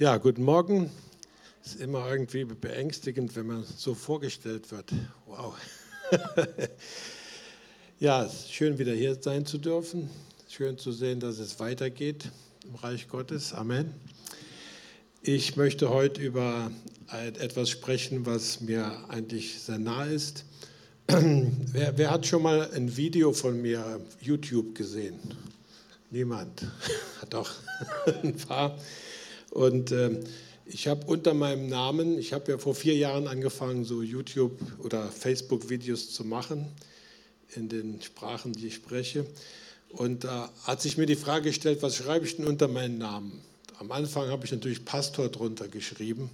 Ja, guten Morgen. Es ist immer irgendwie beängstigend, wenn man so vorgestellt wird. Wow. ja, es ist schön wieder hier sein zu dürfen. Schön zu sehen, dass es weitergeht im Reich Gottes. Amen. Ich möchte heute über etwas sprechen, was mir eigentlich sehr nah ist. Wer, wer hat schon mal ein Video von mir auf YouTube gesehen? Niemand. Doch ein paar. Und äh, ich habe unter meinem Namen, ich habe ja vor vier Jahren angefangen, so YouTube- oder Facebook-Videos zu machen, in den Sprachen, die ich spreche. Und da hat sich mir die Frage gestellt, was schreibe ich denn unter meinen Namen? Am Anfang habe ich natürlich Pastor drunter geschrieben.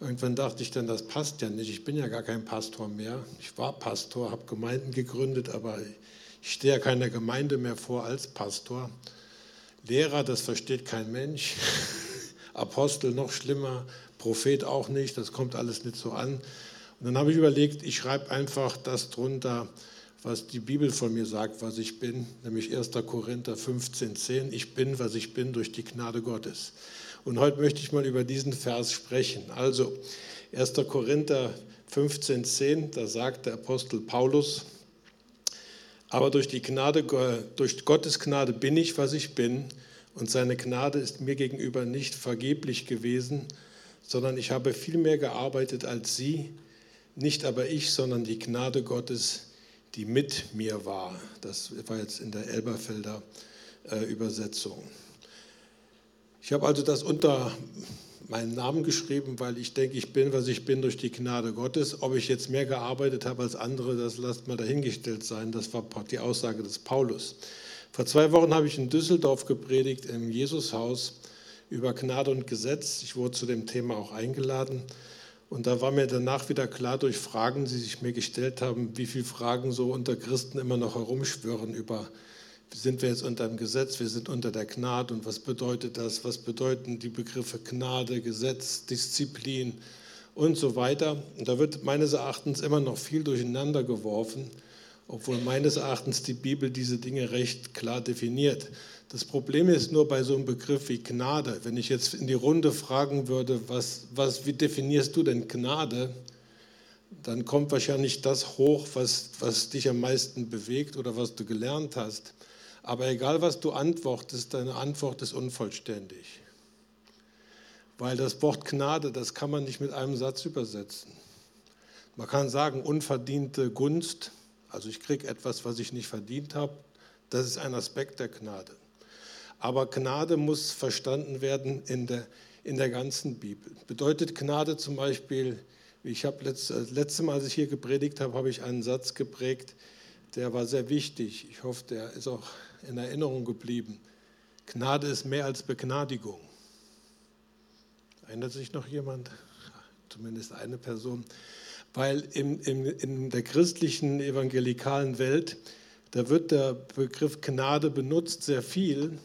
Irgendwann dachte ich dann, das passt ja nicht. Ich bin ja gar kein Pastor mehr. Ich war Pastor, habe Gemeinden gegründet, aber ich stehe ja keiner Gemeinde mehr vor als Pastor. Lehrer, das versteht kein Mensch. Apostel noch schlimmer, Prophet auch nicht, das kommt alles nicht so an. Und dann habe ich überlegt, ich schreibe einfach das drunter, was die Bibel von mir sagt, was ich bin, nämlich 1. Korinther 15, 10. Ich bin, was ich bin durch die Gnade Gottes. Und heute möchte ich mal über diesen Vers sprechen. Also 1. Korinther 15, 10, da sagt der Apostel Paulus, aber durch die Gnade, durch Gottes Gnade bin ich, was ich bin und seine Gnade ist mir gegenüber nicht vergeblich gewesen, sondern ich habe viel mehr gearbeitet als sie, nicht aber ich, sondern die Gnade Gottes, die mit mir war. Das war jetzt in der Elberfelder äh, Übersetzung. Ich habe also das unter meinen Namen geschrieben, weil ich denke, ich bin, was ich bin durch die Gnade Gottes. Ob ich jetzt mehr gearbeitet habe als andere, das lasst mal dahingestellt sein. Das war die Aussage des Paulus. Vor zwei Wochen habe ich in Düsseldorf gepredigt im Jesushaus über Gnade und Gesetz. Ich wurde zu dem Thema auch eingeladen. Und da war mir danach wieder klar durch Fragen, die sich mir gestellt haben, wie viele Fragen so unter Christen immer noch herumschwirren über, sind wir jetzt unter dem Gesetz, wir sind unter der Gnade und was bedeutet das, was bedeuten die Begriffe Gnade, Gesetz, Disziplin und so weiter. Und da wird meines Erachtens immer noch viel durcheinander geworfen obwohl meines Erachtens die Bibel diese Dinge recht klar definiert. Das Problem ist nur bei so einem Begriff wie Gnade. Wenn ich jetzt in die Runde fragen würde, was, was, wie definierst du denn Gnade, dann kommt wahrscheinlich das hoch, was, was dich am meisten bewegt oder was du gelernt hast. Aber egal, was du antwortest, deine Antwort ist unvollständig. Weil das Wort Gnade, das kann man nicht mit einem Satz übersetzen. Man kann sagen, unverdiente Gunst, also ich kriege etwas, was ich nicht verdient habe. Das ist ein Aspekt der Gnade. Aber Gnade muss verstanden werden in der, in der ganzen Bibel. Bedeutet Gnade zum Beispiel, ich habe letzt, das letzte Mal, als ich hier gepredigt habe, habe ich einen Satz geprägt, der war sehr wichtig. Ich hoffe, der ist auch in Erinnerung geblieben. Gnade ist mehr als Begnadigung. Erinnert sich noch jemand? Zumindest eine Person weil in, in, in der christlichen evangelikalen Welt, da wird der Begriff Gnade benutzt sehr viel,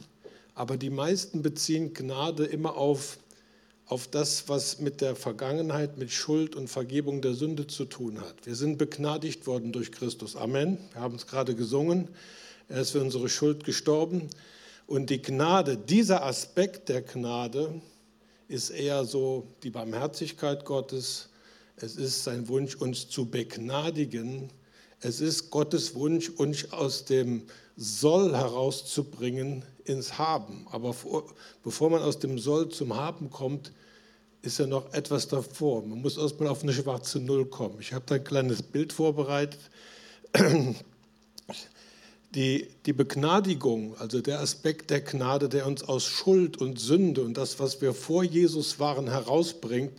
aber die meisten beziehen Gnade immer auf, auf das, was mit der Vergangenheit, mit Schuld und Vergebung der Sünde zu tun hat. Wir sind begnadigt worden durch Christus. Amen. Wir haben es gerade gesungen. Er ist für unsere Schuld gestorben. Und die Gnade, dieser Aspekt der Gnade, ist eher so die Barmherzigkeit Gottes, es ist sein Wunsch, uns zu begnadigen. Es ist Gottes Wunsch, uns aus dem Soll herauszubringen ins Haben. Aber vor, bevor man aus dem Soll zum Haben kommt, ist ja noch etwas davor. Man muss erstmal auf eine schwarze Null kommen. Ich habe da ein kleines Bild vorbereitet. Die, die Begnadigung, also der Aspekt der Gnade, der uns aus Schuld und Sünde und das, was wir vor Jesus waren, herausbringt,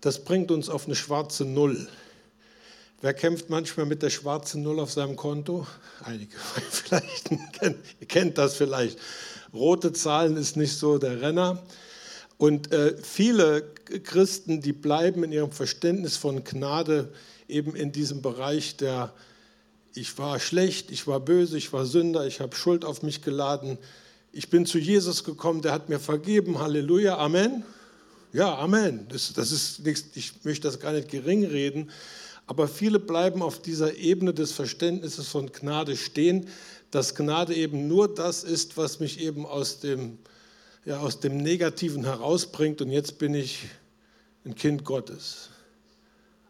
das bringt uns auf eine schwarze Null. Wer kämpft manchmal mit der schwarzen Null auf seinem Konto? Einige vielleicht kennt, das vielleicht. Rote Zahlen ist nicht so der Renner. Und äh, viele Christen, die bleiben in ihrem Verständnis von Gnade eben in diesem Bereich der, ich war schlecht, ich war böse, ich war Sünder, ich habe Schuld auf mich geladen. Ich bin zu Jesus gekommen, der hat mir vergeben. Halleluja, Amen. Ja, Amen. Das, das ist nichts, ich möchte das gar nicht gering reden, aber viele bleiben auf dieser Ebene des Verständnisses von Gnade stehen, dass Gnade eben nur das ist, was mich eben aus dem ja, aus dem Negativen herausbringt und jetzt bin ich ein Kind Gottes.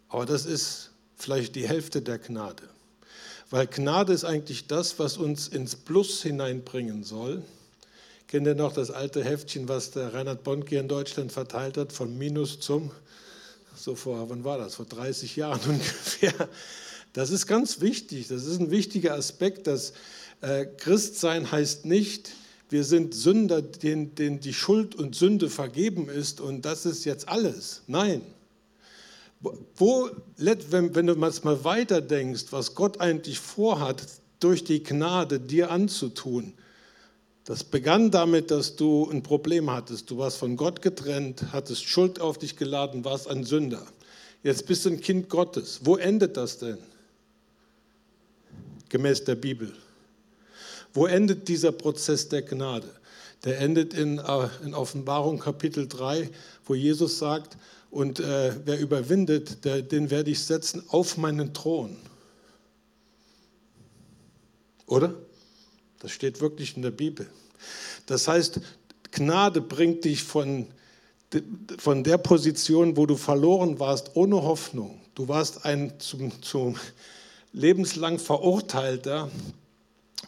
Aber das ist vielleicht die Hälfte der Gnade. Weil Gnade ist eigentlich das, was uns ins Plus hineinbringen soll. Kennt ihr noch das alte Heftchen, was der Reinhard Bonke in Deutschland verteilt hat, von Minus zum, so vor, wann war das, vor 30 Jahren ungefähr. Das ist ganz wichtig, das ist ein wichtiger Aspekt, dass äh, Christsein heißt nicht, wir sind Sünder, denen, denen die Schuld und Sünde vergeben ist und das ist jetzt alles. Nein. Wo, wenn, wenn du mal weiter denkst, was Gott eigentlich vorhat, durch die Gnade dir anzutun, das begann damit, dass du ein Problem hattest. Du warst von Gott getrennt, hattest Schuld auf dich geladen, warst ein Sünder. Jetzt bist du ein Kind Gottes. Wo endet das denn? Gemäß der Bibel. Wo endet dieser Prozess der Gnade? Der endet in, äh, in Offenbarung Kapitel 3, wo Jesus sagt, und äh, wer überwindet, der, den werde ich setzen auf meinen Thron. Oder? Das steht wirklich in der Bibel. Das heißt, Gnade bringt dich von, von der Position, wo du verloren warst, ohne Hoffnung. Du warst ein zum, zum lebenslang Verurteilter,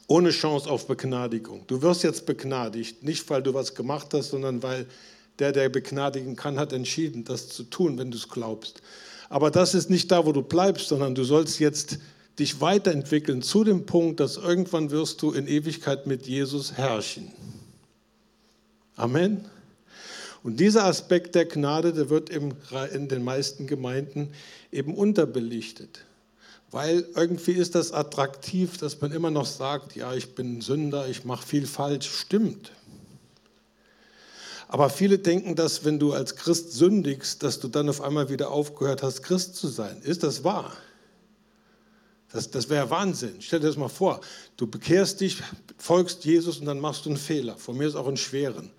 ohne Chance auf Begnadigung. Du wirst jetzt begnadigt, nicht weil du was gemacht hast, sondern weil der, der begnadigen kann, hat entschieden, das zu tun, wenn du es glaubst. Aber das ist nicht da, wo du bleibst, sondern du sollst jetzt dich weiterentwickeln zu dem Punkt, dass irgendwann wirst du in Ewigkeit mit Jesus herrschen. Amen. Und dieser Aspekt der Gnade, der wird in den meisten Gemeinden eben unterbelichtet. Weil irgendwie ist das attraktiv, dass man immer noch sagt, ja, ich bin Sünder, ich mache viel falsch. Stimmt. Aber viele denken, dass wenn du als Christ sündigst, dass du dann auf einmal wieder aufgehört hast, Christ zu sein. Ist das wahr? Das, das wäre Wahnsinn. Stell dir das mal vor. Du bekehrst dich, folgst Jesus und dann machst du einen Fehler. Von mir ist auch einen schweren.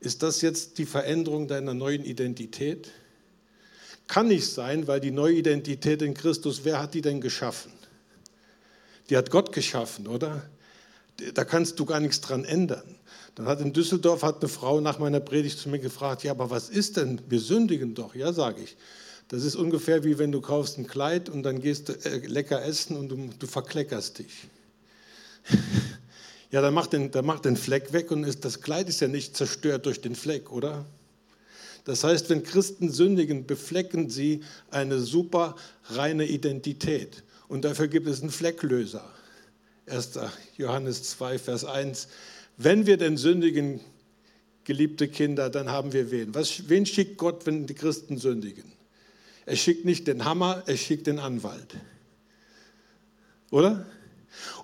Ist das jetzt die Veränderung deiner neuen Identität? Kann nicht sein, weil die neue Identität in Christus, wer hat die denn geschaffen? Die hat Gott geschaffen, oder? Da kannst du gar nichts dran ändern. Dann hat in Düsseldorf hat eine Frau nach meiner Predigt zu mir gefragt, ja, aber was ist denn? Wir sündigen doch. Ja, sage ich. Das ist ungefähr wie wenn du kaufst ein Kleid und dann gehst du äh, lecker essen und du, du verkleckerst dich. ja, dann mach, den, dann mach den Fleck weg und ist, das Kleid ist ja nicht zerstört durch den Fleck, oder? Das heißt, wenn Christen sündigen, beflecken sie eine super reine Identität. Und dafür gibt es einen Flecklöser. 1. Johannes 2, Vers 1. Wenn wir denn sündigen, geliebte Kinder, dann haben wir wen? Was, wen schickt Gott, wenn die Christen sündigen? Er schickt nicht den Hammer, er schickt den Anwalt. Oder?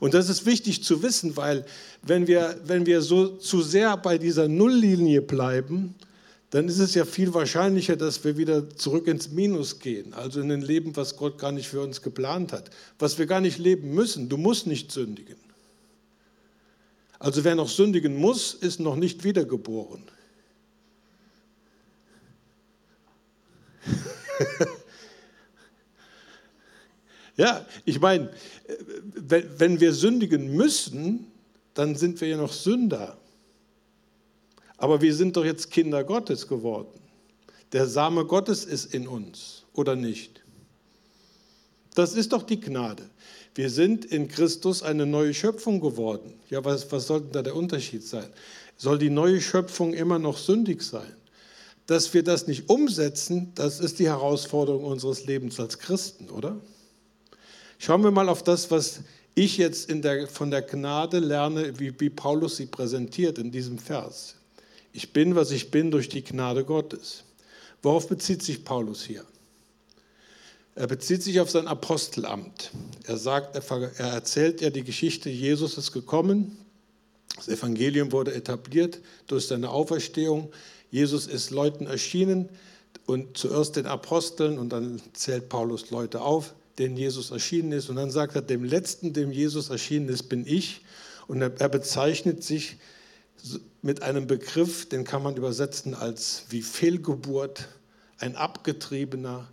Und das ist wichtig zu wissen, weil wenn wir, wenn wir so zu sehr bei dieser Nulllinie bleiben, dann ist es ja viel wahrscheinlicher, dass wir wieder zurück ins Minus gehen, also in ein Leben, was Gott gar nicht für uns geplant hat, was wir gar nicht leben müssen. Du musst nicht sündigen. Also wer noch sündigen muss, ist noch nicht wiedergeboren. Ja, ich meine, wenn wir sündigen müssen, dann sind wir ja noch Sünder. Aber wir sind doch jetzt Kinder Gottes geworden. Der Same Gottes ist in uns, oder nicht? Das ist doch die Gnade. Wir sind in Christus eine neue Schöpfung geworden. Ja, was, was sollte da der Unterschied sein? Soll die neue Schöpfung immer noch sündig sein? Dass wir das nicht umsetzen, das ist die Herausforderung unseres Lebens als Christen, oder? Schauen wir mal auf das, was ich jetzt der, von der Gnade lerne, wie, wie Paulus sie präsentiert in diesem Vers. Ich bin, was ich bin, durch die Gnade Gottes. Worauf bezieht sich Paulus hier? Er bezieht sich auf sein Apostelamt. Er sagt, er, er erzählt ja die Geschichte, Jesus ist gekommen, das Evangelium wurde etabliert durch seine Auferstehung. Jesus ist Leuten erschienen und zuerst den Aposteln und dann zählt Paulus Leute auf, denen Jesus erschienen ist. Und dann sagt er, dem letzten, dem Jesus erschienen ist, bin ich. Und er bezeichnet sich mit einem Begriff, den kann man übersetzen als wie Fehlgeburt, ein Abgetriebener,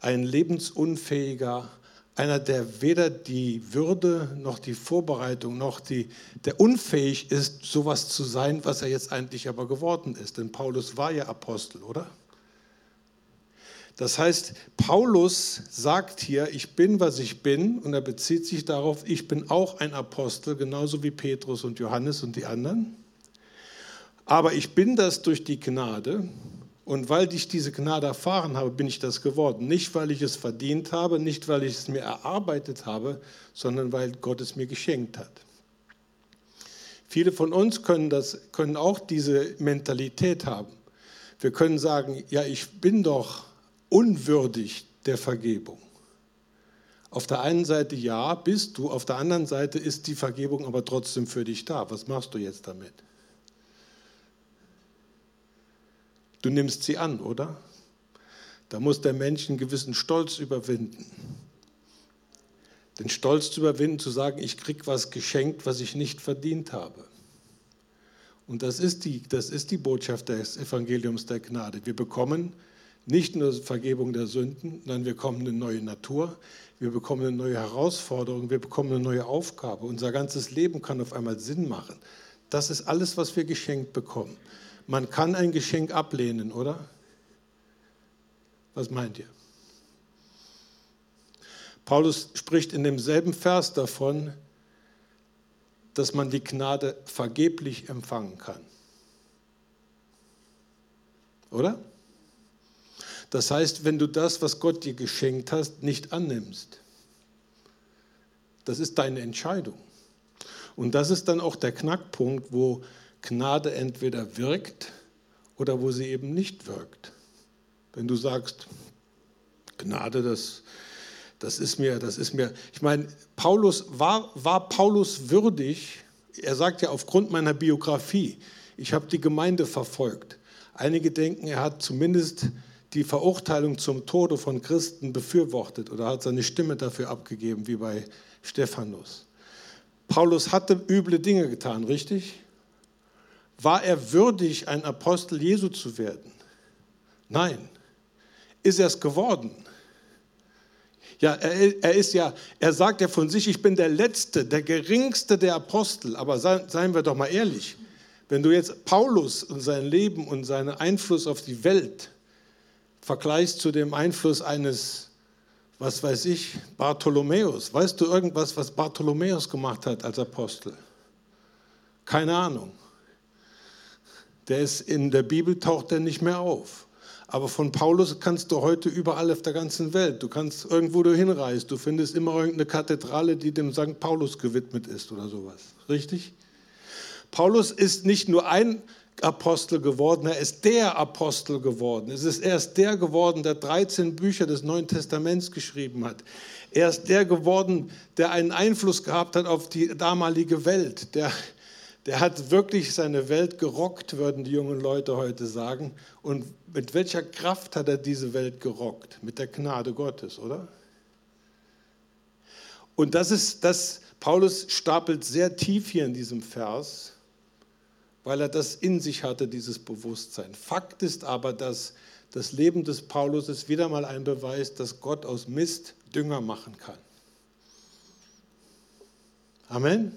ein Lebensunfähiger, einer, der weder die Würde noch die Vorbereitung noch die, der unfähig ist, sowas zu sein, was er jetzt eigentlich aber geworden ist. Denn Paulus war ja Apostel, oder? Das heißt, Paulus sagt hier, ich bin, was ich bin, und er bezieht sich darauf, ich bin auch ein Apostel, genauso wie Petrus und Johannes und die anderen. Aber ich bin das durch die Gnade, und weil ich diese Gnade erfahren habe, bin ich das geworden. Nicht, weil ich es verdient habe, nicht, weil ich es mir erarbeitet habe, sondern weil Gott es mir geschenkt hat. Viele von uns können, das, können auch diese Mentalität haben. Wir können sagen, ja, ich bin doch unwürdig der Vergebung. Auf der einen Seite ja, bist du, auf der anderen Seite ist die Vergebung aber trotzdem für dich da. Was machst du jetzt damit? Du nimmst sie an, oder? Da muss der Mensch einen gewissen Stolz überwinden. Den Stolz zu überwinden, zu sagen, ich kriege was geschenkt, was ich nicht verdient habe. Und das ist, die, das ist die Botschaft des Evangeliums der Gnade. Wir bekommen nicht nur Vergebung der Sünden, sondern wir bekommen eine neue Natur, wir bekommen eine neue Herausforderung, wir bekommen eine neue Aufgabe. Unser ganzes Leben kann auf einmal Sinn machen. Das ist alles, was wir geschenkt bekommen. Man kann ein Geschenk ablehnen, oder? Was meint ihr? Paulus spricht in demselben Vers davon, dass man die Gnade vergeblich empfangen kann. Oder? Das heißt, wenn du das, was Gott dir geschenkt hast, nicht annimmst, das ist deine Entscheidung. Und das ist dann auch der Knackpunkt, wo Gnade entweder wirkt oder wo sie eben nicht wirkt. Wenn du sagst, Gnade, das, das ist mir, das ist mir, ich meine, Paulus war, war Paulus würdig, er sagt ja aufgrund meiner Biografie, ich habe die Gemeinde verfolgt. Einige denken, er hat zumindest die Verurteilung zum Tode von Christen befürwortet oder hat seine Stimme dafür abgegeben, wie bei Stephanus. Paulus hatte üble Dinge getan, richtig? War er würdig, ein Apostel Jesu zu werden? Nein. Ist er es geworden? Ja, er, er, ist ja, er sagt ja von sich, ich bin der Letzte, der Geringste der Apostel. Aber seien, wir doch mal ehrlich, wenn du jetzt Paulus und sein Leben und seinen Einfluss auf die Welt vergleichst zu dem Einfluss eines, was weiß ich, Bartholomäus, weißt du irgendwas, was Bartholomäus gemacht hat als Apostel? Keine Ahnung. Der ist in der Bibel taucht er nicht mehr auf. Aber von Paulus kannst du heute überall auf der ganzen Welt. Du kannst irgendwo du hinreist, du findest immer irgendeine Kathedrale, die dem St. Paulus gewidmet ist oder sowas. Richtig? Paulus ist nicht nur ein Apostel geworden, er ist der Apostel geworden. Es ist erst der geworden, der 13 Bücher des Neuen Testaments geschrieben hat. Er ist der geworden, der einen Einfluss gehabt hat auf die damalige Welt, der der hat wirklich seine Welt gerockt, würden die jungen Leute heute sagen. Und mit welcher Kraft hat er diese Welt gerockt? Mit der Gnade Gottes, oder? Und das ist das, Paulus stapelt sehr tief hier in diesem Vers, weil er das in sich hatte, dieses Bewusstsein. Fakt ist aber, dass das Leben des Paulus ist wieder mal ein Beweis, dass Gott aus Mist Dünger machen kann. Amen.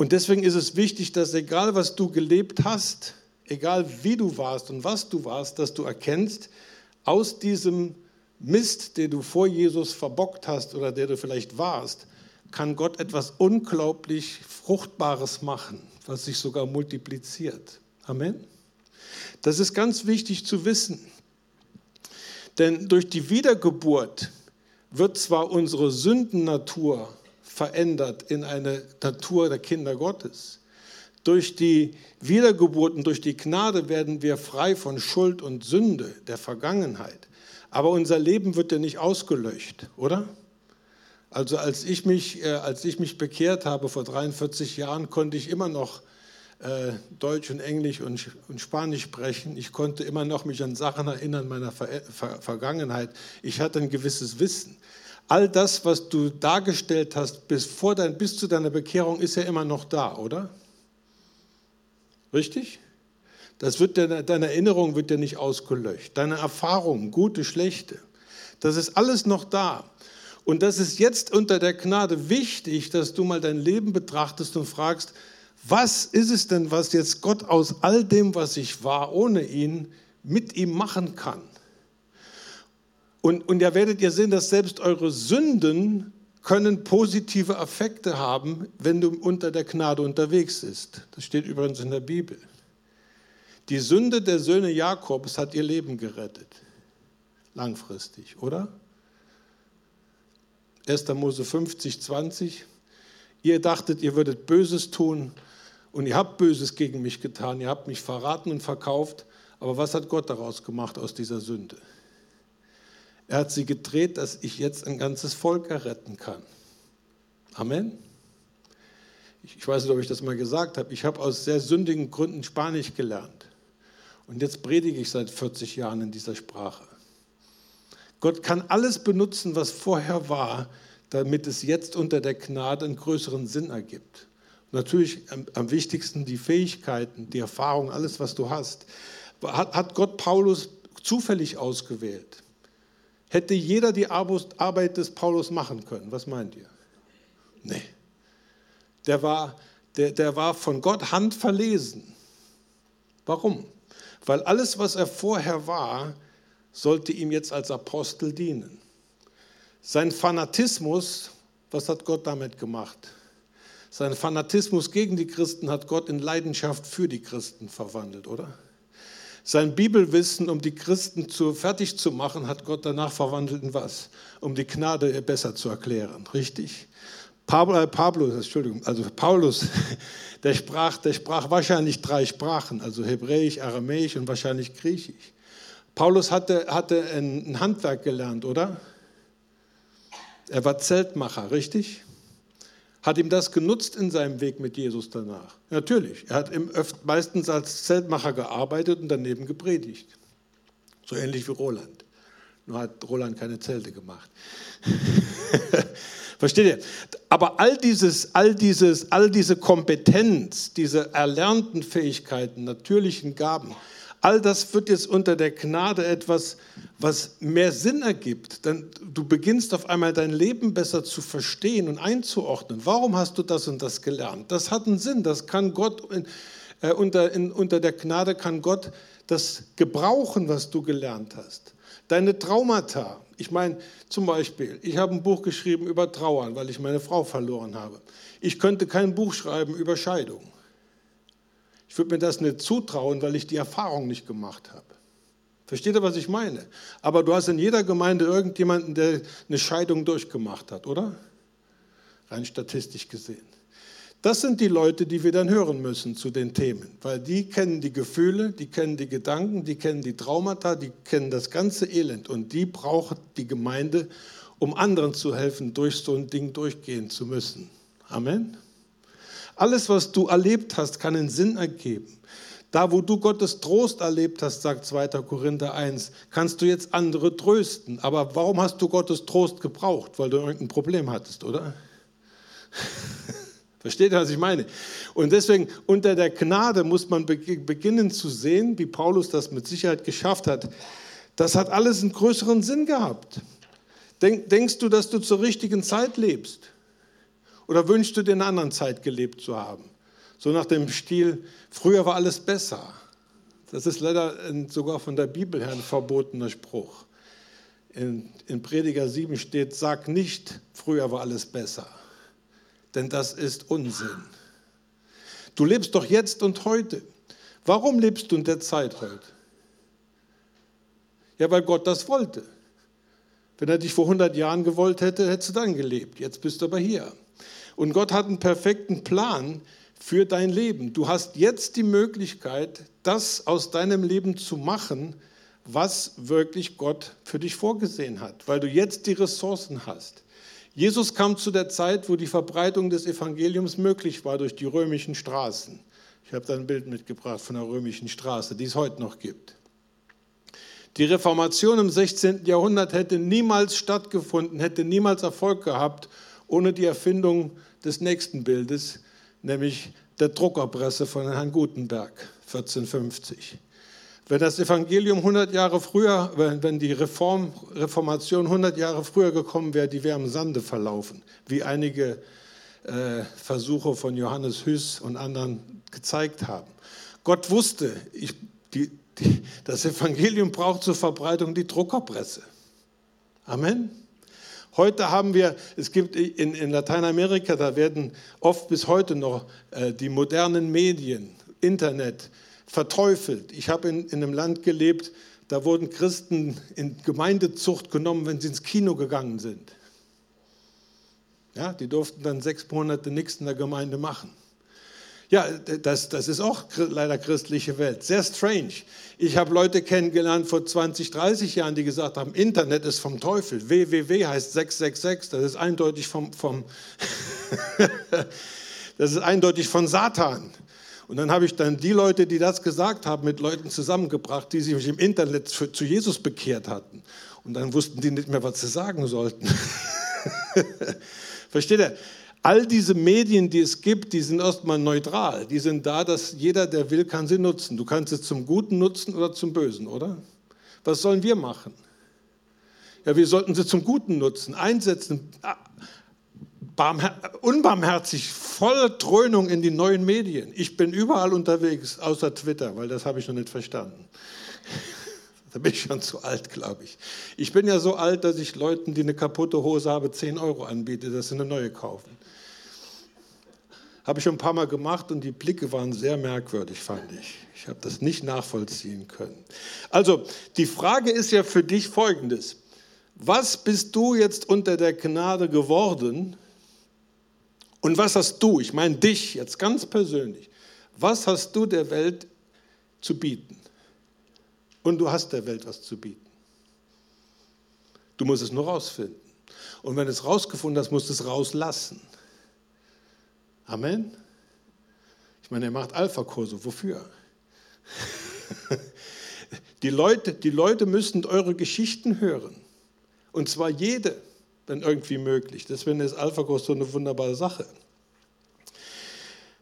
Und deswegen ist es wichtig, dass egal was du gelebt hast, egal wie du warst und was du warst, dass du erkennst, aus diesem Mist, den du vor Jesus verbockt hast oder der du vielleicht warst, kann Gott etwas unglaublich Fruchtbares machen, was sich sogar multipliziert. Amen. Das ist ganz wichtig zu wissen. Denn durch die Wiedergeburt wird zwar unsere Sündennatur verändert in eine Natur der Kinder Gottes. Durch die Wiedergeburt und durch die Gnade werden wir frei von Schuld und Sünde der Vergangenheit. Aber unser Leben wird ja nicht ausgelöscht, oder? Also als ich mich, äh, als ich mich bekehrt habe vor 43 Jahren, konnte ich immer noch äh, Deutsch und Englisch und, und, Spanisch sprechen. Ich konnte immer noch mich an Sachen erinnern meiner Ver Ver Vergangenheit. Ich hatte ein gewisses Wissen all das, was du dargestellt hast bis, vor dein, bis zu deiner Bekehrung, ist ja immer noch da, oder? Richtig? Das wird deine, deine Erinnerung wird ja nicht ausgelöscht. Deine Erfahrungen, gute, schlechte, das ist alles noch da. Und das ist jetzt unter der Gnade wichtig, dass du mal dein Leben betrachtest und fragst, was ist es denn, was jetzt Gott aus all dem, was ich war, ohne ihn, mit ihm machen kann? Und, und da werdet ihr sehen, dass selbst eure Sünden können positive Effekte haben, wenn du unter der Gnade unterwegs bist. Das steht übrigens in der Bibel. Die Sünde der Söhne Jakobs hat ihr Leben gerettet. Langfristig, oder? 1. Mose 50, 20. Ihr dachtet, ihr würdet Böses tun und ihr habt Böses gegen mich getan. Ihr habt mich verraten und verkauft. Aber was hat Gott daraus gemacht aus dieser Sünde? Er hat sie gedreht, dass ich jetzt ein ganzes Volk erretten kann. Amen. Ich weiß nicht, ob ich das mal gesagt habe. Ich habe aus sehr sündigen Gründen Spanisch gelernt. Und jetzt predige ich seit 40 Jahren in dieser Sprache. Gott kann alles benutzen, was vorher war, damit es jetzt unter der Gnade einen größeren Sinn ergibt. natürlich am, wichtigsten die Fähigkeiten, die Erfahrung, alles, was du hast. Hat, hat Gott Paulus zufällig ausgewählt? Hätte jeder die Arbeit des Paulus machen können? Was meint ihr? Nee. Der war, der, der war von Gott handverlesen. Warum? Weil alles, was er vorher war, sollte ihm jetzt als Apostel dienen. Sein Fanatismus, was hat Gott damit gemacht? Sein Fanatismus gegen die Christen hat Gott in Leidenschaft für die Christen verwandelt, oder? Sein Bibelwissen, um die Christen zu, fertig zu machen, hat Gott danach verwandelt in was? Um die Gnade besser zu erklären, richtig? Pablo, äh, Pablo, Entschuldigung, also Paulus, der sprach, der sprach wahrscheinlich drei Sprachen, also Hebräisch, Aramäisch und wahrscheinlich Griechisch. Paulus hatte, hatte ein Handwerk gelernt, oder? Er war Zeltmacher, richtig? Hat ihm das genutzt in seinem Weg mit Jesus danach? Natürlich. Er hat meistens als Zeltmacher gearbeitet und daneben gepredigt. So ähnlich wie Roland. Nur hat Roland keine Zelte gemacht. Versteht ihr? Aber all dieses, all dieses, all diese Kompetenz, diese erlernten Fähigkeiten, natürlichen Gaben, All das wird jetzt unter der Gnade etwas, was mehr Sinn ergibt. Denn du beginnst auf einmal dein Leben besser zu verstehen und einzuordnen. Warum hast du das und das gelernt? Das hat einen Sinn. Das kann Gott, äh, unter, in, unter der Gnade kann Gott das gebrauchen, was du gelernt hast. Deine Traumata. Ich meine, zum Beispiel, ich habe ein Buch geschrieben über Trauern, weil ich meine Frau verloren habe. Ich könnte kein Buch schreiben über Scheidung. Ich würde mir das nicht zutrauen, weil ich die Erfahrung nicht gemacht habe. Versteht ihr, was ich meine? Aber du hast in jeder Gemeinde irgendjemanden, der eine Scheidung durchgemacht hat, oder? Rein statistisch gesehen. Das sind die Leute, die wir dann hören müssen zu den Themen, weil die kennen die Gefühle, die kennen die Gedanken, die kennen die Traumata, die kennen das ganze Elend und die braucht die Gemeinde, um anderen zu helfen, durch so ein Ding durchgehen zu müssen. Amen. Alles, was du erlebt hast, kann einen Sinn ergeben. Da, wo du Gottes Trost erlebt hast, sagt 2. Korinther 1, kannst du jetzt andere trösten. Aber warum hast du Gottes Trost gebraucht? Weil du irgendein Problem hattest, oder? Versteht ihr, was ich meine? Und deswegen, unter der Gnade muss man beginnen zu sehen, wie Paulus das mit Sicherheit geschafft hat. Das hat alles einen größeren Sinn gehabt. Denk, denkst du, dass du zur richtigen Zeit lebst? Oder wünschst du dir in einer anderen Zeit gelebt zu haben? So nach dem Stil, früher war alles besser. Das ist leider sogar von der Bibel her ein verbotener Spruch. In, in Prediger 7 steht, sag nicht, früher war alles besser. Denn das ist Unsinn. Du lebst doch jetzt und heute. Warum lebst du in der Zeit heute? Ja, weil Gott das wollte. Wenn er dich vor 100 Jahren gewollt hätte, hättest du dann gelebt. Jetzt bist du aber hier. Und Gott hat einen perfekten Plan für dein Leben. Du hast jetzt die Möglichkeit, das aus deinem Leben zu machen, was wirklich Gott für dich vorgesehen hat, weil du jetzt die Ressourcen hast. Jesus kam zu der Zeit, wo die Verbreitung des Evangeliums möglich war durch die römischen Straßen. Ich habe da ein Bild mitgebracht von der römischen Straße, die es heute noch gibt. Die Reformation im 16. Jahrhundert hätte niemals stattgefunden, hätte niemals Erfolg gehabt ohne die Erfindung des nächsten Bildes, nämlich der Druckerpresse von Herrn Gutenberg 1450. Wenn das Evangelium 100 Jahre früher, wenn die Reform, Reformation 100 Jahre früher gekommen wäre, die wäre im Sande verlaufen, wie einige äh, Versuche von Johannes Hüss und anderen gezeigt haben. Gott wusste, ich, die, die, das Evangelium braucht zur Verbreitung die Druckerpresse. Amen. Heute haben wir, es gibt in, in Lateinamerika, da werden oft bis heute noch äh, die modernen Medien, Internet verteufelt. Ich habe in, in einem Land gelebt, da wurden Christen in Gemeindezucht genommen, wenn sie ins Kino gegangen sind. Ja, die durften dann sechs Monate nichts in der Gemeinde machen. Ja, das, das ist auch leider christliche Welt. Sehr strange. Ich habe Leute kennengelernt vor 20, 30 Jahren, die gesagt haben, Internet ist vom Teufel. www heißt 666. Das ist eindeutig vom, vom das ist eindeutig von Satan. Und dann habe ich dann die Leute, die das gesagt haben, mit Leuten zusammengebracht, die sich im Internet für, zu Jesus bekehrt hatten. Und dann wussten die nicht mehr, was sie sagen sollten. Versteht ihr? All diese Medien, die es gibt, die sind erstmal neutral. Die sind da, dass jeder, der will, kann sie nutzen. Du kannst sie zum Guten nutzen oder zum Bösen, oder? Was sollen wir machen? Ja, wir sollten sie zum Guten nutzen, einsetzen, unbarmherzig, voller Dröhnung in die neuen Medien. Ich bin überall unterwegs, außer Twitter, weil das habe ich noch nicht verstanden. Da bin ich schon zu alt, glaube ich. Ich bin ja so alt, dass ich Leuten, die eine kaputte Hose haben, 10 Euro anbiete, dass sie eine neue kaufen. Habe ich schon ein paar Mal gemacht und die Blicke waren sehr merkwürdig, fand ich. Ich habe das nicht nachvollziehen können. Also, die Frage ist ja für dich folgendes. Was bist du jetzt unter der Gnade geworden? Und was hast du, ich meine dich jetzt ganz persönlich, was hast du der Welt zu bieten? Und du hast der Welt was zu bieten. Du musst es nur rausfinden. Und wenn du es rausgefunden hast, musst du es rauslassen. Amen. Ich meine, er macht Alpha-Kurse. Wofür? Die Leute, die Leute müssen eure Geschichten hören. Und zwar jede, wenn irgendwie möglich. Deswegen ist Alpha-Kurs so eine wunderbare Sache.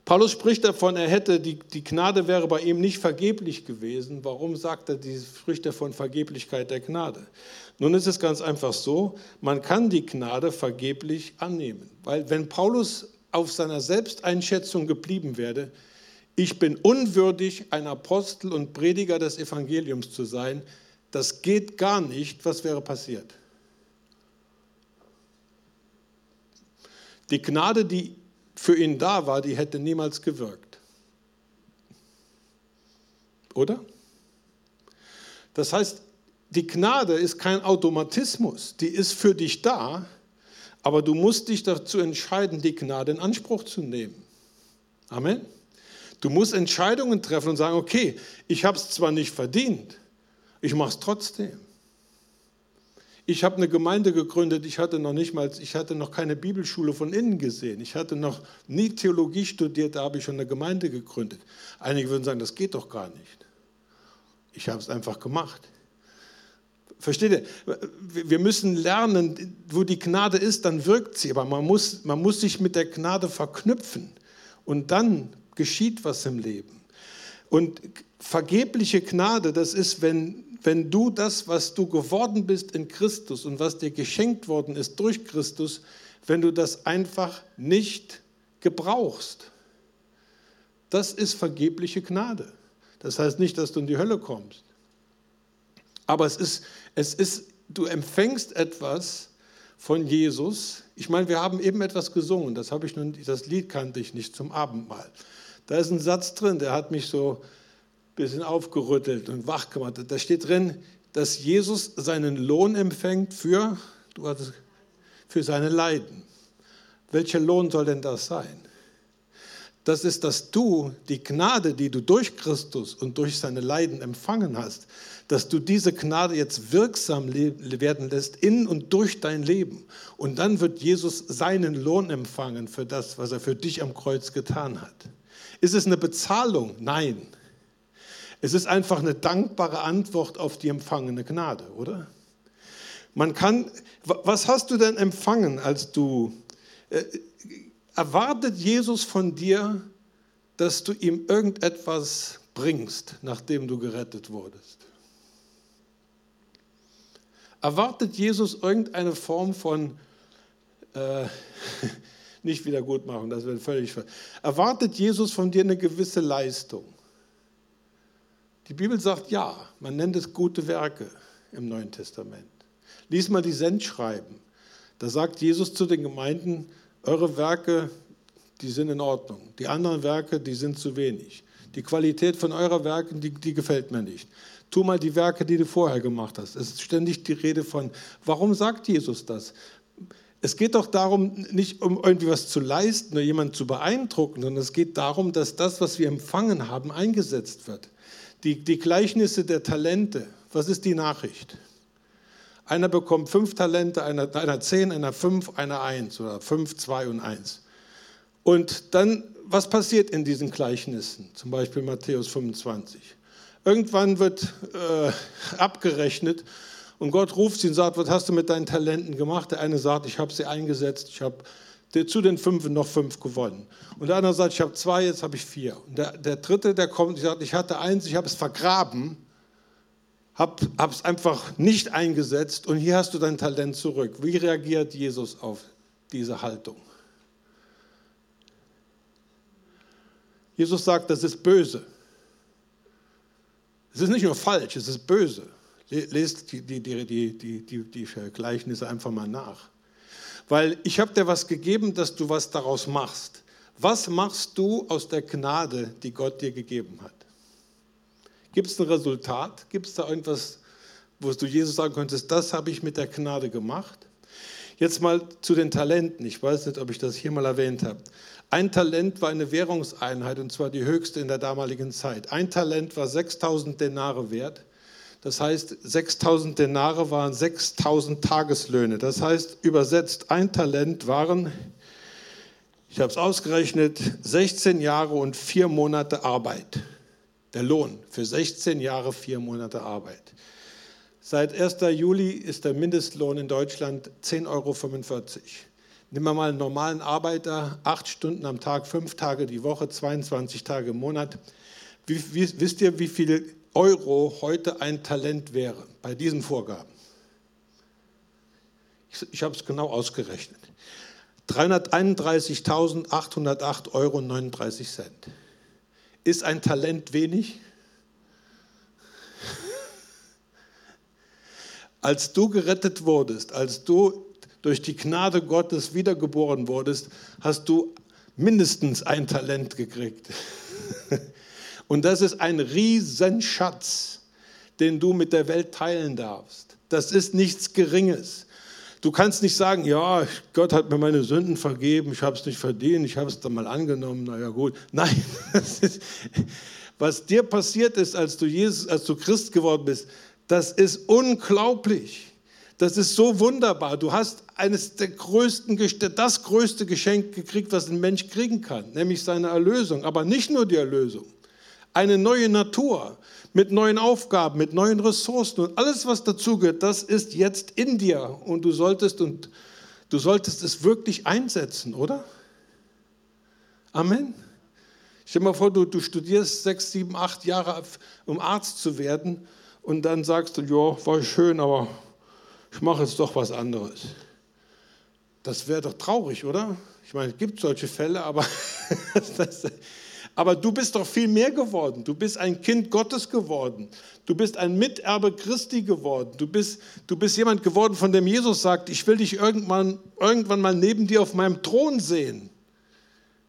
Paulus spricht davon, er hätte, die, die Gnade wäre bei ihm nicht vergeblich gewesen. Warum sagt er, die spricht er von Vergeblichkeit der Gnade? Nun ist es ganz einfach so, man kann die Gnade vergeblich annehmen. Weil wenn Paulus auf seiner Selbsteinschätzung geblieben wäre, ich bin unwürdig, ein Apostel und Prediger des Evangeliums zu sein, das geht gar nicht, was wäre passiert? Die Gnade, die für ihn da war, die hätte niemals gewirkt. Oder? Das heißt, die Gnade ist kein Automatismus, die ist für dich da, aber du musst dich dazu entscheiden, die Gnade in Anspruch zu nehmen. Amen. Du musst Entscheidungen treffen und sagen, okay, ich habe es zwar nicht verdient, ich mache es trotzdem. Ich habe eine Gemeinde gegründet, ich hatte noch nicht mal, ich hatte noch keine Bibelschule von innen gesehen. Ich hatte noch nie Theologie studiert, da habe ich schon eine Gemeinde gegründet. Einige würden sagen, das geht doch gar nicht. Ich habe es einfach gemacht. Versteht ihr? Wir müssen lernen, wo die Gnade ist, dann wirkt sie, aber man muss, man muss sich mit der Gnade verknüpfen und dann geschieht was im Leben. Und vergebliche Gnade, das ist, wenn, wenn du das, was du geworden bist in Christus und was dir geschenkt worden ist durch Christus, wenn du das einfach nicht gebrauchst. Das ist vergebliche Gnade. Das heißt nicht, dass du in die Hölle kommst. Aber es ist, es ist, du empfängst etwas von Jesus. Ich meine, wir haben eben etwas gesungen, das habe ich nun, das Lied kannte ich nicht zum Abendmahl. Da ist ein Satz drin, der hat mich so bisschen aufgerüttelt und wach gemacht. Da steht drin, dass Jesus seinen Lohn empfängt für, du hattest, für seine Leiden. Welcher Lohn soll denn das sein? Das ist, dass du die Gnade, die du durch Christus und durch seine Leiden empfangen hast, dass du diese Gnade jetzt wirksam werden lässt in und durch dein Leben. Und dann wird Jesus seinen Lohn empfangen für das, was er für dich am Kreuz getan hat. Ist es eine Bezahlung? Nein. Es ist einfach eine dankbare Antwort auf die empfangene Gnade, oder? Man kann, was hast du denn empfangen, als du, äh, erwartet Jesus von dir, dass du ihm irgendetwas bringst, nachdem du gerettet wurdest? Erwartet Jesus irgendeine Form von äh, nicht machen, das wäre völlig falsch. Erwartet Jesus von dir eine gewisse Leistung? Die Bibel sagt ja, man nennt es gute Werke im Neuen Testament. Lies mal die Sendschreiben. Da sagt Jesus zu den Gemeinden, eure Werke, die sind in Ordnung. Die anderen Werke, die sind zu wenig. Die Qualität von eurer Werken, die, die gefällt mir nicht. Tu mal die Werke, die du vorher gemacht hast. Es ist ständig die Rede von, warum sagt Jesus das? Es geht doch darum, nicht um irgendwie was zu leisten oder jemanden zu beeindrucken, sondern es geht darum, dass das, was wir empfangen haben, eingesetzt wird. Die, die Gleichnisse der Talente, was ist die Nachricht? Einer bekommt fünf Talente, einer, einer zehn, einer fünf, einer eins oder fünf, zwei und eins. Und dann, was passiert in diesen Gleichnissen? Zum Beispiel Matthäus 25. Irgendwann wird äh, abgerechnet und Gott ruft sie und sagt, was hast du mit deinen Talenten gemacht? Der eine sagt, ich habe sie eingesetzt, ich habe zu den fünf noch fünf gewonnen. Und der andere sagt, ich habe zwei, jetzt habe ich vier. Und der, der dritte, der kommt, und sagt, ich hatte eins, ich habe es vergraben, habe es einfach nicht eingesetzt und hier hast du dein Talent zurück. Wie reagiert Jesus auf diese Haltung? Jesus sagt, das ist böse. Es ist nicht nur falsch, es ist böse. Lest die, die, die, die, die, die Gleichnisse einfach mal nach. Weil ich habe dir was gegeben, dass du was daraus machst. Was machst du aus der Gnade, die Gott dir gegeben hat? Gibt es ein Resultat? Gibt es da irgendwas, wo du Jesus sagen könntest, das habe ich mit der Gnade gemacht? Jetzt mal zu den Talenten. Ich weiß nicht, ob ich das hier mal erwähnt habe. Ein Talent war eine Währungseinheit und zwar die höchste in der damaligen Zeit. Ein Talent war 6000 Denare wert. Das heißt, 6000 Denare waren 6000 Tageslöhne. Das heißt, übersetzt, ein Talent waren, ich habe es ausgerechnet, 16 Jahre und vier Monate Arbeit. Der Lohn für 16 Jahre, vier Monate Arbeit. Seit 1. Juli ist der Mindestlohn in Deutschland 10,45 Euro. Nehmen wir mal einen normalen Arbeiter, acht Stunden am Tag, fünf Tage die Woche, 22 Tage im Monat. Wie, wie, wisst ihr, wie viel Euro heute ein Talent wäre bei diesen Vorgaben. Ich, ich habe es genau ausgerechnet. 331.808,39 Euro. Ist ein Talent wenig? Als du gerettet wurdest, als du durch die Gnade Gottes wiedergeboren wurdest, hast du mindestens ein Talent gekriegt. Und das ist ein Riesenschatz, den du mit der Welt teilen darfst. Das ist nichts Geringes. Du kannst nicht sagen, ja, Gott hat mir meine Sünden vergeben, ich habe es nicht verdient, ich habe es dann mal angenommen, naja gut. Nein, was dir passiert ist, als du, Jesus, als du Christ geworden bist, das ist unglaublich. Das ist so wunderbar. Du hast eines der größten, das größte Geschenk gekriegt, was ein Mensch kriegen kann, nämlich seine Erlösung. Aber nicht nur die Erlösung eine neue Natur mit neuen Aufgaben, mit neuen Ressourcen und alles, was dazugehört, das ist jetzt in dir und du solltest und du solltest es wirklich einsetzen, oder? Amen. Stell dir mal vor, du, du studierst sechs, sieben, acht Jahre, um Arzt zu werden und dann sagst du, ja, war schön, aber ich mache jetzt doch was anderes. Das wäre doch traurig, oder? Ich meine, es gibt solche Fälle, aber das, aber du bist doch viel mehr geworden. Du bist ein Kind Gottes geworden. Du bist ein Miterbe Christi geworden. Du bist, du bist jemand geworden, von dem Jesus sagt, ich will dich irgendwann, irgendwann mal neben dir auf meinem Thron sehen.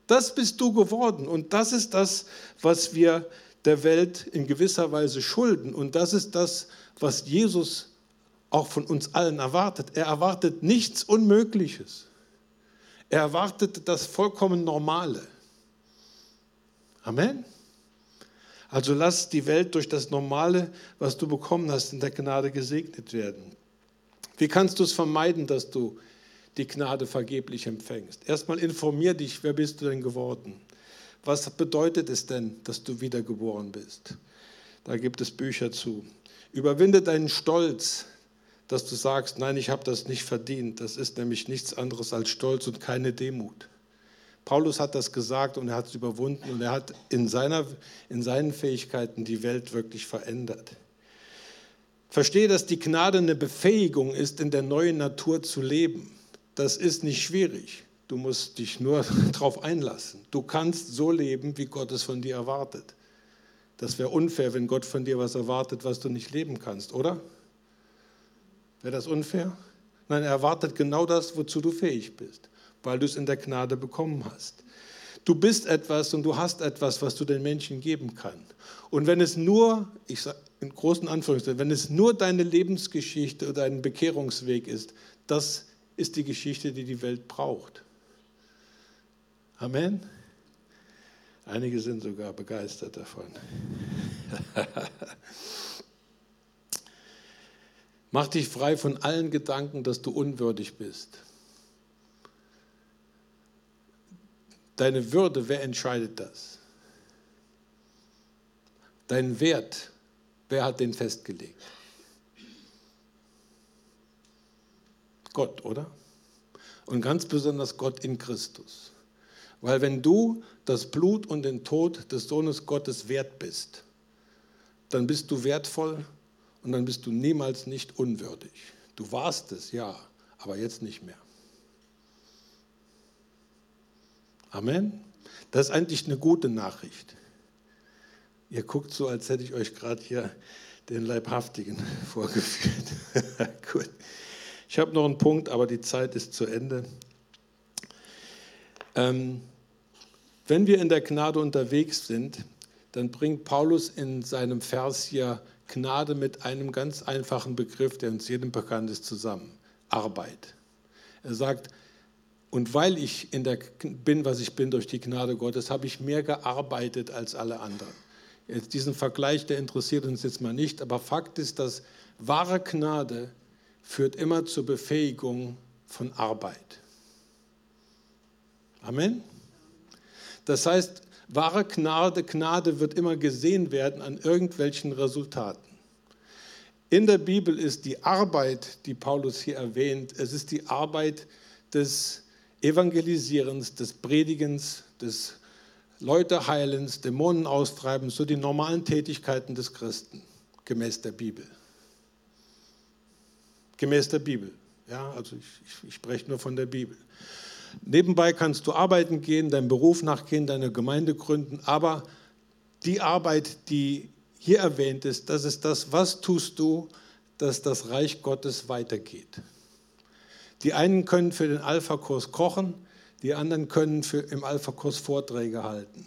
Das bist du geworden. Und das ist das, was wir der Welt in gewisser Weise schulden. Und das ist das, was Jesus auch von uns allen erwartet. Er erwartet nichts Unmögliches. Er erwartet das vollkommen Normale. Amen. Also lass die Welt durch das Normale, was du bekommen hast, in der Gnade gesegnet werden. Wie kannst du es vermeiden, dass du die Gnade vergeblich empfängst? Erstmal informier dich, wer bist du denn geworden? Was bedeutet es denn, dass du wiedergeboren bist? Da gibt es Bücher zu. Überwinde deinen Stolz, dass du sagst, nein, ich habe das nicht verdient. Das ist nämlich nichts anderes als Stolz und keine Demut. Paulus hat das gesagt und er hat es überwunden und er hat in, seiner, in seinen Fähigkeiten die Welt wirklich verändert. Verstehe, dass die Gnade eine Befähigung ist, in der neuen Natur zu leben. Das ist nicht schwierig. Du musst dich nur darauf einlassen. Du kannst so leben, wie Gott es von dir erwartet. Das wäre unfair, wenn Gott von dir was erwartet, was du nicht leben kannst, oder? Wäre das unfair? Nein, er erwartet genau das, wozu du fähig bist, weil du es in der Gnade bekommen hast. Du bist etwas und du hast etwas, was du den Menschen geben kannst. Und wenn es nur, ich sage in großen Anführungszeichen, wenn es nur deine Lebensgeschichte oder dein Bekehrungsweg ist, das ist die Geschichte, die die Welt braucht. Amen. Einige sind sogar begeistert davon. Mach dich frei von allen Gedanken, dass du unwürdig bist. Deine Würde, wer entscheidet das? Dein Wert, wer hat den festgelegt? Gott, oder? Und ganz besonders Gott in Christus. Weil wenn du das Blut und den Tod des Sohnes Gottes wert bist, dann bist du wertvoll und dann bist du niemals nicht unwürdig. Du warst es, ja, aber jetzt nicht mehr. Amen. Das ist eigentlich eine gute Nachricht. Ihr guckt so, als hätte ich euch gerade hier den Leibhaftigen vorgeführt. Gut. Ich habe noch einen Punkt, aber die Zeit ist zu Ende. Ähm, wenn wir in der Gnade unterwegs sind, dann bringt Paulus in seinem Vers hier Gnade mit einem ganz einfachen Begriff, der uns jedem bekannt ist, zusammen. Arbeit. Er sagt, und weil ich in der, bin, was ich bin durch die Gnade Gottes, habe ich mehr gearbeitet als alle anderen. Jetzt diesen Vergleich, der interessiert uns jetzt mal nicht, aber Fakt ist, dass wahre Gnade führt immer zur Befähigung von Arbeit. Amen. Das heißt, Wahre Gnade, Gnade wird immer gesehen werden an irgendwelchen Resultaten. In der Bibel ist die Arbeit, die Paulus hier erwähnt, es ist die Arbeit des Evangelisierens, des Predigens, des Leute heilens, Dämonen austreibens, so die normalen Tätigkeiten des Christen, gemäß der Bibel. Gemäß der Bibel. Ja, also ich, ich, spreche nur von der Bibel. Nebenbei kannst du arbeiten gehen, deinem Beruf nachgehen, deine Gemeinde gründen, aber die Arbeit, die hier erwähnt ist, das ist das, was tust du, dass das Reich Gottes weitergeht. Die einen können für den Alpha-Kurs kochen, die anderen können für, im Alpha-Kurs Vorträge halten.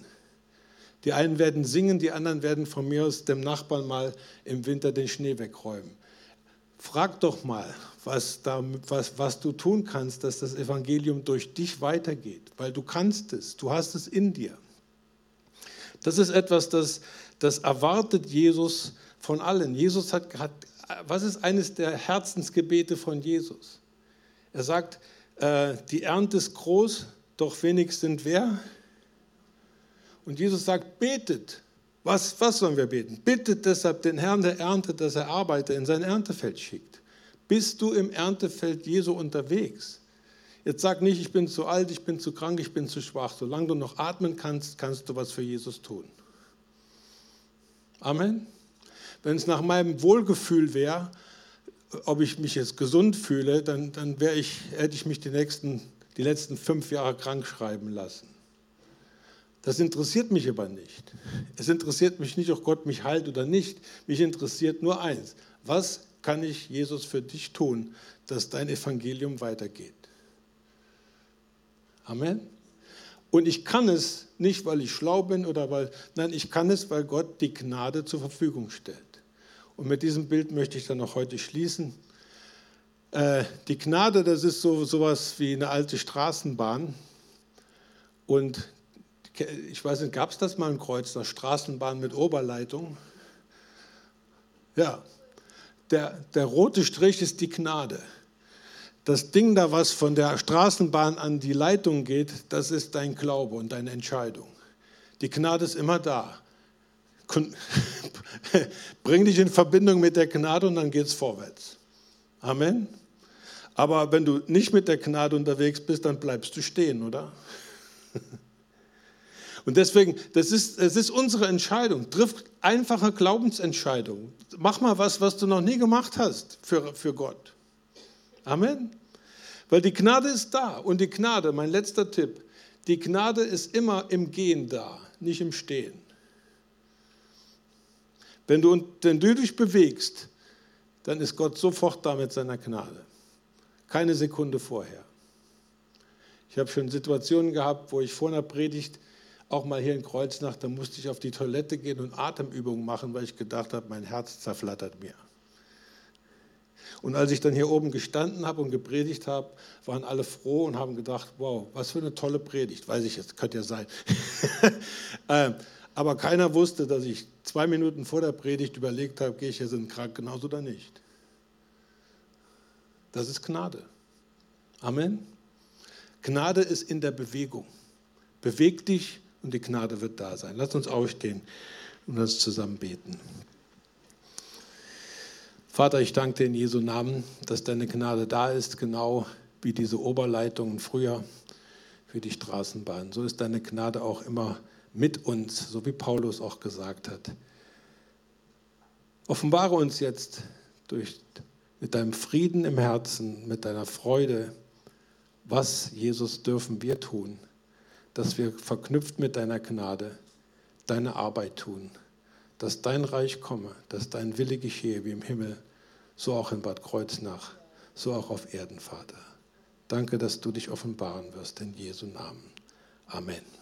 Die einen werden singen, die anderen werden von mir aus dem Nachbarn mal im Winter den Schnee wegräumen. Frag doch mal, was, da, was, was du tun kannst, dass das Evangelium durch dich weitergeht, weil du kannst es, du hast es in dir. Das ist etwas, das, das erwartet Jesus von allen. Jesus hat, hat, was ist eines der Herzensgebete von Jesus? Er sagt, äh, die Ernte ist groß, doch wenig sind wer? Und Jesus sagt, betet. Was, was sollen wir beten? Bittet deshalb den Herrn der Ernte, dass er Arbeiter in sein Erntefeld schickt. Bist du im Erntefeld Jesu unterwegs? Jetzt sag nicht, ich bin zu alt, ich bin zu krank, ich bin zu schwach. Solange du noch atmen kannst, kannst du was für Jesus tun. Amen. Wenn es nach meinem Wohlgefühl wäre, ob ich mich jetzt gesund fühle, dann, dann ich, hätte ich mich die, nächsten, die letzten fünf Jahre krank schreiben lassen. Das interessiert mich aber nicht. Es interessiert mich nicht, ob Gott mich heilt oder nicht. Mich interessiert nur eins. Was kann ich, Jesus, für dich tun, dass dein Evangelium weitergeht? Amen. Und ich kann es nicht, weil ich schlau bin oder weil, nein, ich kann es, weil Gott die Gnade zur Verfügung stellt. Und mit diesem Bild möchte ich dann auch heute schließen. Äh, die Gnade, das ist so sowas wie eine alte Straßenbahn. Und ich weiß nicht, gab es das mal in Kreuz, eine Straßenbahn mit Oberleitung? Ja, der, der rote Strich ist die Gnade. Das Ding da, was von der Straßenbahn an die Leitung geht, das ist dein Glaube und deine Entscheidung. Die Gnade ist immer da. Bring dich in Verbindung mit der Gnade und dann geht es vorwärts. Amen. Aber wenn du nicht mit der Gnade unterwegs bist, dann bleibst du stehen, oder? Und deswegen, das ist, das ist unsere Entscheidung. Triff einfache Glaubensentscheidungen. Mach mal was, was du noch nie gemacht hast für, für Gott. Amen. Weil die Gnade ist da. Und die Gnade, mein letzter Tipp, die Gnade ist immer im Gehen da, nicht im Stehen. Wenn du, dich bewegst, dann ist Gott sofort da mit seiner Gnade. Keine Sekunde vorher. Ich habe schon Situationen gehabt, wo ich vor einer Predigt auch mal hier in Kreuznach, da musste ich auf die Toilette gehen und Atemübungen machen, weil ich gedacht habe, mein Herz zerflattert mir. Und als ich dann hier oben gestanden habe und gepredigt habe, waren alle froh und haben gedacht, wow, was für eine tolle Predigt. Weiß ich jetzt, könnte ja sein. Aber keiner wusste, dass ich zwei Minuten vor der Predigt überlegt habe, gehe ich jetzt in den Krankenhaus oder nicht. Das ist Gnade. Amen. Gnade ist in der Bewegung. Beweg dich und die Gnade wird da sein. Lass uns aufstehen und uns zusammen beten. Vater, ich danke dir in Jesu Namen, dass deine Gnade da ist, genau wie diese Oberleitungen früher für die Straßenbahn. So ist deine Gnade auch immer mit uns, so wie Paulus auch gesagt hat. Offenbare uns jetzt durch, mit deinem Frieden im Herzen, mit deiner Freude, was, Jesus, dürfen wir tun dass wir verknüpft mit deiner Gnade deine Arbeit tun, dass dein Reich komme, dass dein Wille geschehe wie im Himmel, so auch in Bad Kreuznach, so auch auf Erden, Vater. Danke, dass du dich offenbaren wirst in Jesu Namen. Amen.